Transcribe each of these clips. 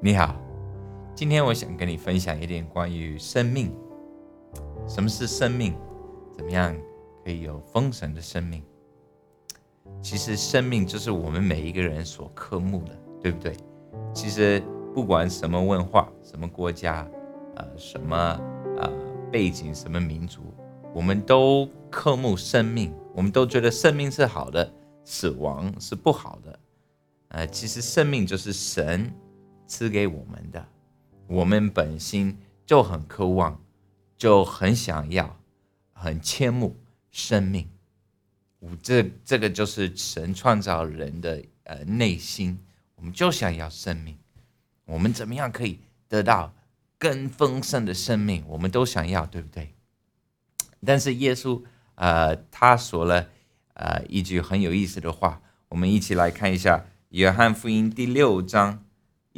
你好，今天我想跟你分享一点关于生命。什么是生命？怎么样可以有丰盛的生命？其实生命就是我们每一个人所渴慕的，对不对？其实不管什么文化、什么国家、呃什么呃背景、什么民族，我们都渴慕生命，我们都觉得生命是好的，死亡是不好的。呃，其实生命就是神。赐给我们的，我们本心就很渴望，就很想要，很羡慕生命。我这这个就是神创造人的呃内心，我们就想要生命。我们怎么样可以得到更丰盛的生命？我们都想要，对不对？但是耶稣呃，他说了呃一句很有意思的话，我们一起来看一下《约翰福音》第六章。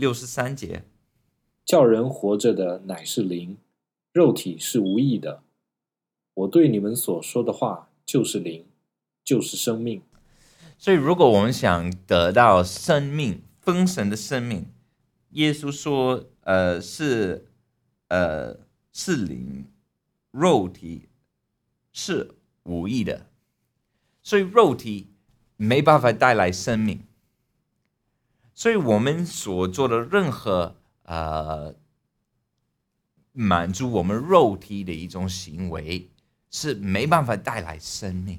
六十三节，叫人活着的乃是灵，肉体是无益的。我对你们所说的话就是灵，就是生命。所以，如果我们想得到生命丰神的生命，耶稣说：“呃，是呃是灵，肉体是无益的。”所以，肉体没办法带来生命。所以我们所做的任何呃满足我们肉体的一种行为，是没办法带来生命。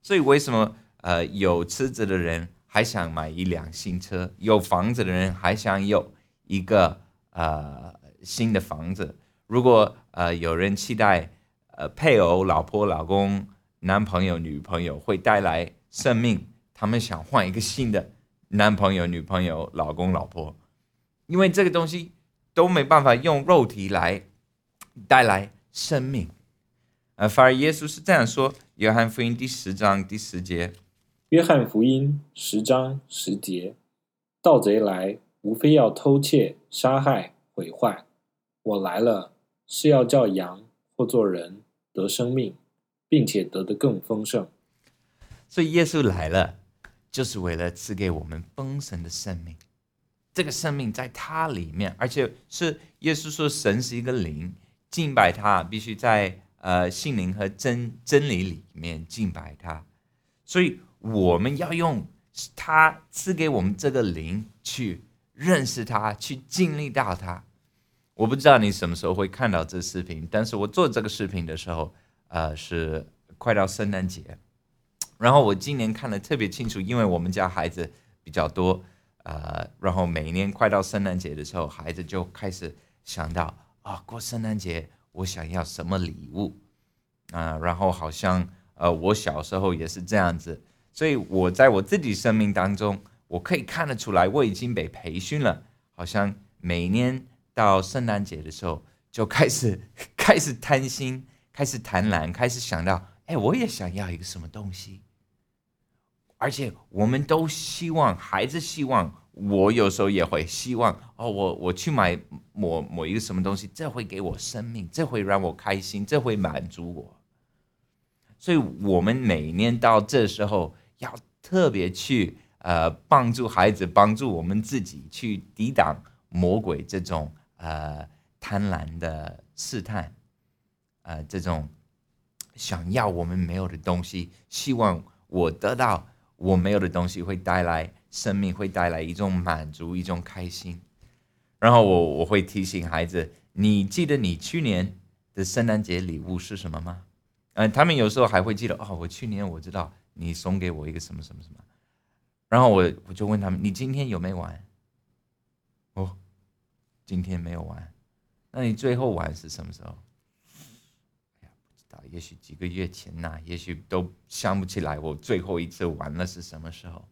所以为什么呃有车子的人还想买一辆新车，有房子的人还想有一个呃新的房子？如果呃有人期待呃配偶、老婆、老公、男朋友、女朋友会带来生命，他们想换一个新的。男朋友、女朋友、老公、老婆，因为这个东西都没办法用肉体来带来生命，呃，反而耶稣是这样说：《约翰福音》第十章第十节，《约翰福音》十章十节，盗贼来，无非要偷窃、杀害、毁坏。我来了，是要叫羊或做人得生命，并且得的更丰盛。所以耶稣来了。就是为了赐给我们丰盛的生命，这个生命在它里面，而且是耶稣说神是一个灵，敬拜他必须在呃心灵和真真理里面敬拜他，所以我们要用他赐给我们这个灵去认识他，去经历到他。我不知道你什么时候会看到这视频，但是我做这个视频的时候，呃，是快到圣诞节。然后我今年看的特别清楚，因为我们家孩子比较多，呃，然后每年快到圣诞节的时候，孩子就开始想到啊，过圣诞节我想要什么礼物啊？然后好像呃，我小时候也是这样子，所以我在我自己生命当中，我可以看得出来，我已经被培训了，好像每年到圣诞节的时候就开始 开始贪心，开始贪婪，开始想到，哎，我也想要一个什么东西。而且我们都希望孩子希望，我有时候也会希望哦，我我去买某某一个什么东西，这会给我生命，这会让我开心，这会满足我。所以，我们每年到这时候要特别去呃帮助孩子，帮助我们自己去抵挡魔鬼这种呃贪婪的试探，呃这种想要我们没有的东西，希望我得到。我没有的东西会带来生命，会带来一种满足，一种开心。然后我我会提醒孩子：你记得你去年的圣诞节礼物是什么吗？嗯，他们有时候还会记得哦。我去年我知道你送给我一个什么什么什么。然后我我就问他们：你今天有没玩？哦，今天没有玩。那你最后玩是什么时候？也许几个月前呐，也许都想不起来我最后一次玩了是什么时候，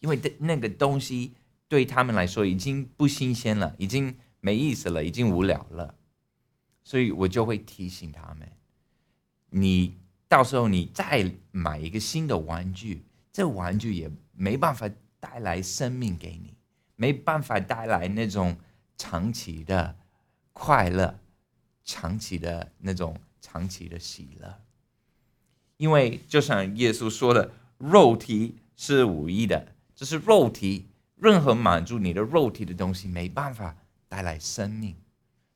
因为那个东西对他们来说已经不新鲜了，已经没意思了，已经无聊了，所以我就会提醒他们：你到时候你再买一个新的玩具，这玩具也没办法带来生命给你，没办法带来那种长期的快乐，长期的那种。长期的喜乐，因为就像耶稣说的，肉体是无益的，就是肉体任何满足你的肉体的东西没办法带来生命，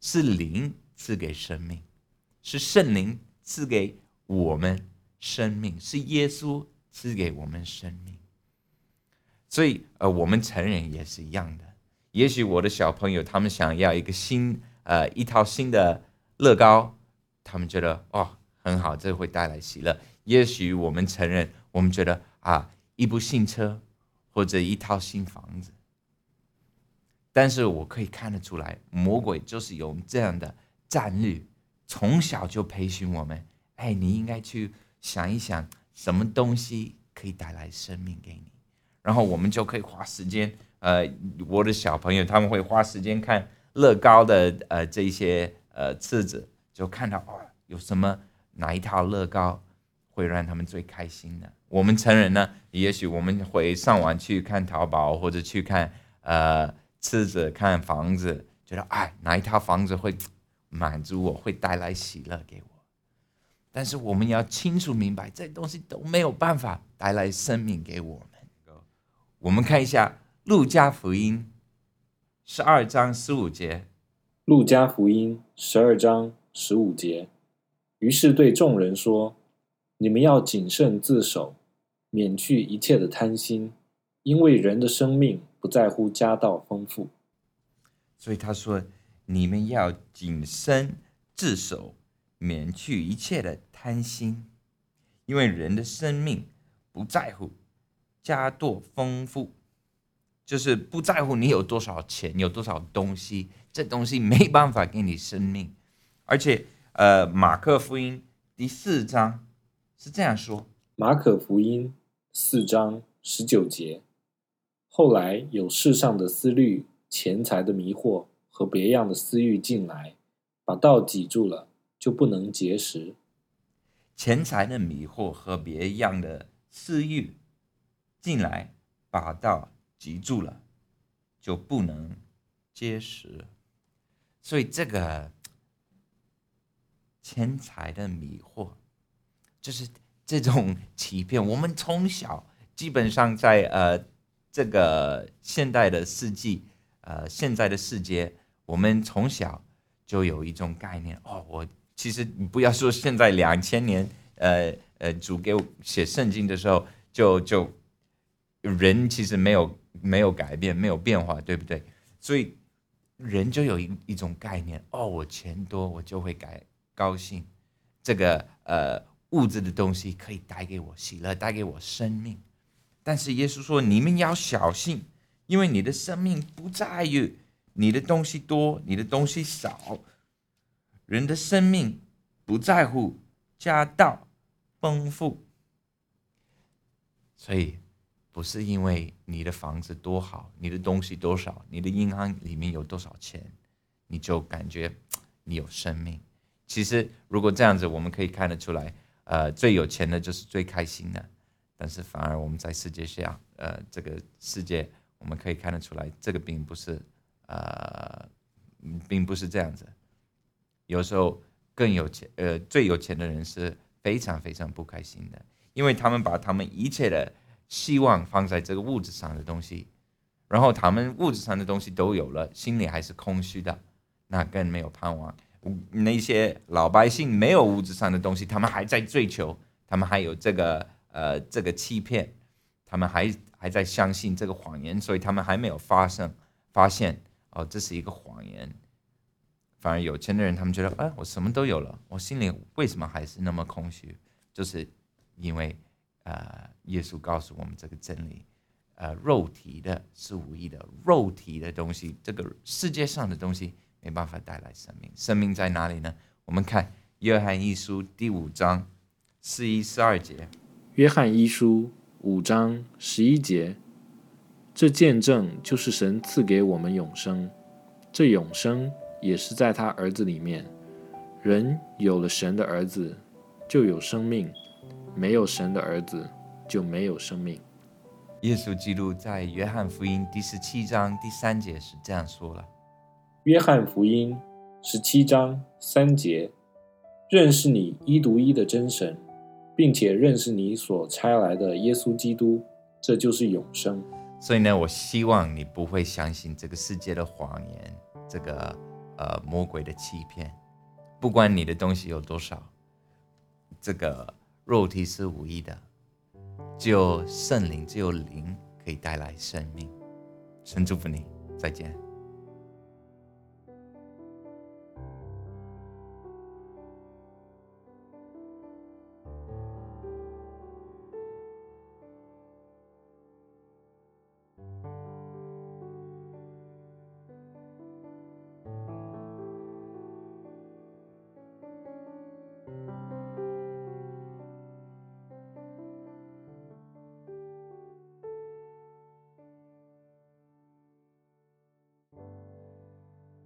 是灵赐给生命，是圣灵赐给我们生命，是耶稣赐给我们生命。所以，呃，我们成人也是一样的。也许我的小朋友他们想要一个新，呃，一套新的乐高，他们觉得哦很好，这会带来喜乐。也许我们承认，我们觉得啊，一部新车或者一套新房子。但是我可以看得出来，魔鬼就是用这样的战略，从小就培训我们。哎，你应该去想一想，什么东西可以带来生命给你。然后我们就可以花时间，呃，我的小朋友他们会花时间看乐高的呃这些呃册子，就看到哦有什么哪一套乐高会让他们最开心的。我们成人呢，也许我们会上网去看淘宝或者去看呃册子看房子，觉得哎哪一套房子会满足我，会带来喜乐给我。但是我们要清楚明白，这东西都没有办法带来生命给我们。我们看一下《路加福音》十二章十五节，《路加福音》十二章十五节。于是对众人说：“你们要谨慎自守，免去一切的贪心，因为人的生命不在乎家道丰富。”所以他说：“你们要谨慎自守，免去一切的贪心，因为人的生命不在乎。”家多丰富，就是不在乎你有多少钱，有多少东西，这东西没办法给你生命。而且，呃，马克福音第四章是这样说：马可福音四章十九节，后来有世上的思虑、钱财的迷惑和别样的私欲进来，把道挤住了，就不能结实。钱财的迷惑和别样的私欲。进来把道挤住了，就不能结实。所以这个钱财的迷惑，就是这种 欺骗。我们从小基本上在呃这个现代的世纪，呃现在的世界，我们从小就有一种概念。哦，我其实你不要说现在两千年，呃呃，主给我写圣经的时候，就就。人其实没有没有改变，没有变化，对不对？所以人就有一一种概念：哦，我钱多，我就会改高兴。这个呃物质的东西可以带给我喜乐，带给我生命。但是耶稣说：你们要小心，因为你的生命不在于你的东西多，你的东西少。人的生命不在乎家道丰富，所以。不是因为你的房子多好，你的东西多少，你的银行里面有多少钱，你就感觉你有生命。其实如果这样子，我们可以看得出来，呃，最有钱的就是最开心的。但是反而我们在世界上，呃，这个世界我们可以看得出来，这个并不是，呃，并不是这样子。有时候更有钱，呃，最有钱的人是非常非常不开心的，因为他们把他们一切的。希望放在这个物质上的东西，然后他们物质上的东西都有了，心里还是空虚的，那更没有盼望。那些老百姓没有物质上的东西，他们还在追求，他们还有这个呃这个欺骗，他们还还在相信这个谎言，所以他们还没有发生发现哦，这是一个谎言。反而有钱的人，他们觉得，哎，我什么都有了，我心里为什么还是那么空虚？就是因为。呃，耶稣告诉我们这个真理，呃，肉体的是无意的，肉体的东西，这个世界上的东西没办法带来生命。生命在哪里呢？我们看约翰一书第五章四一四二节。约翰一书五章十一节，这见证就是神赐给我们永生，这永生也是在他儿子里面。人有了神的儿子，就有生命。没有神的儿子，就没有生命。耶稣基督在约翰福音第十七章第三节是这样说了：“约翰福音十七章三节，认识你一独一的真神，并且认识你所差来的耶稣基督，这就是永生。”所以呢，我希望你不会相信这个世界的谎言，这个呃魔鬼的欺骗。不管你的东西有多少，这个肉体是无益的，只有圣灵，只有灵可以带来生命。神祝福你，再见。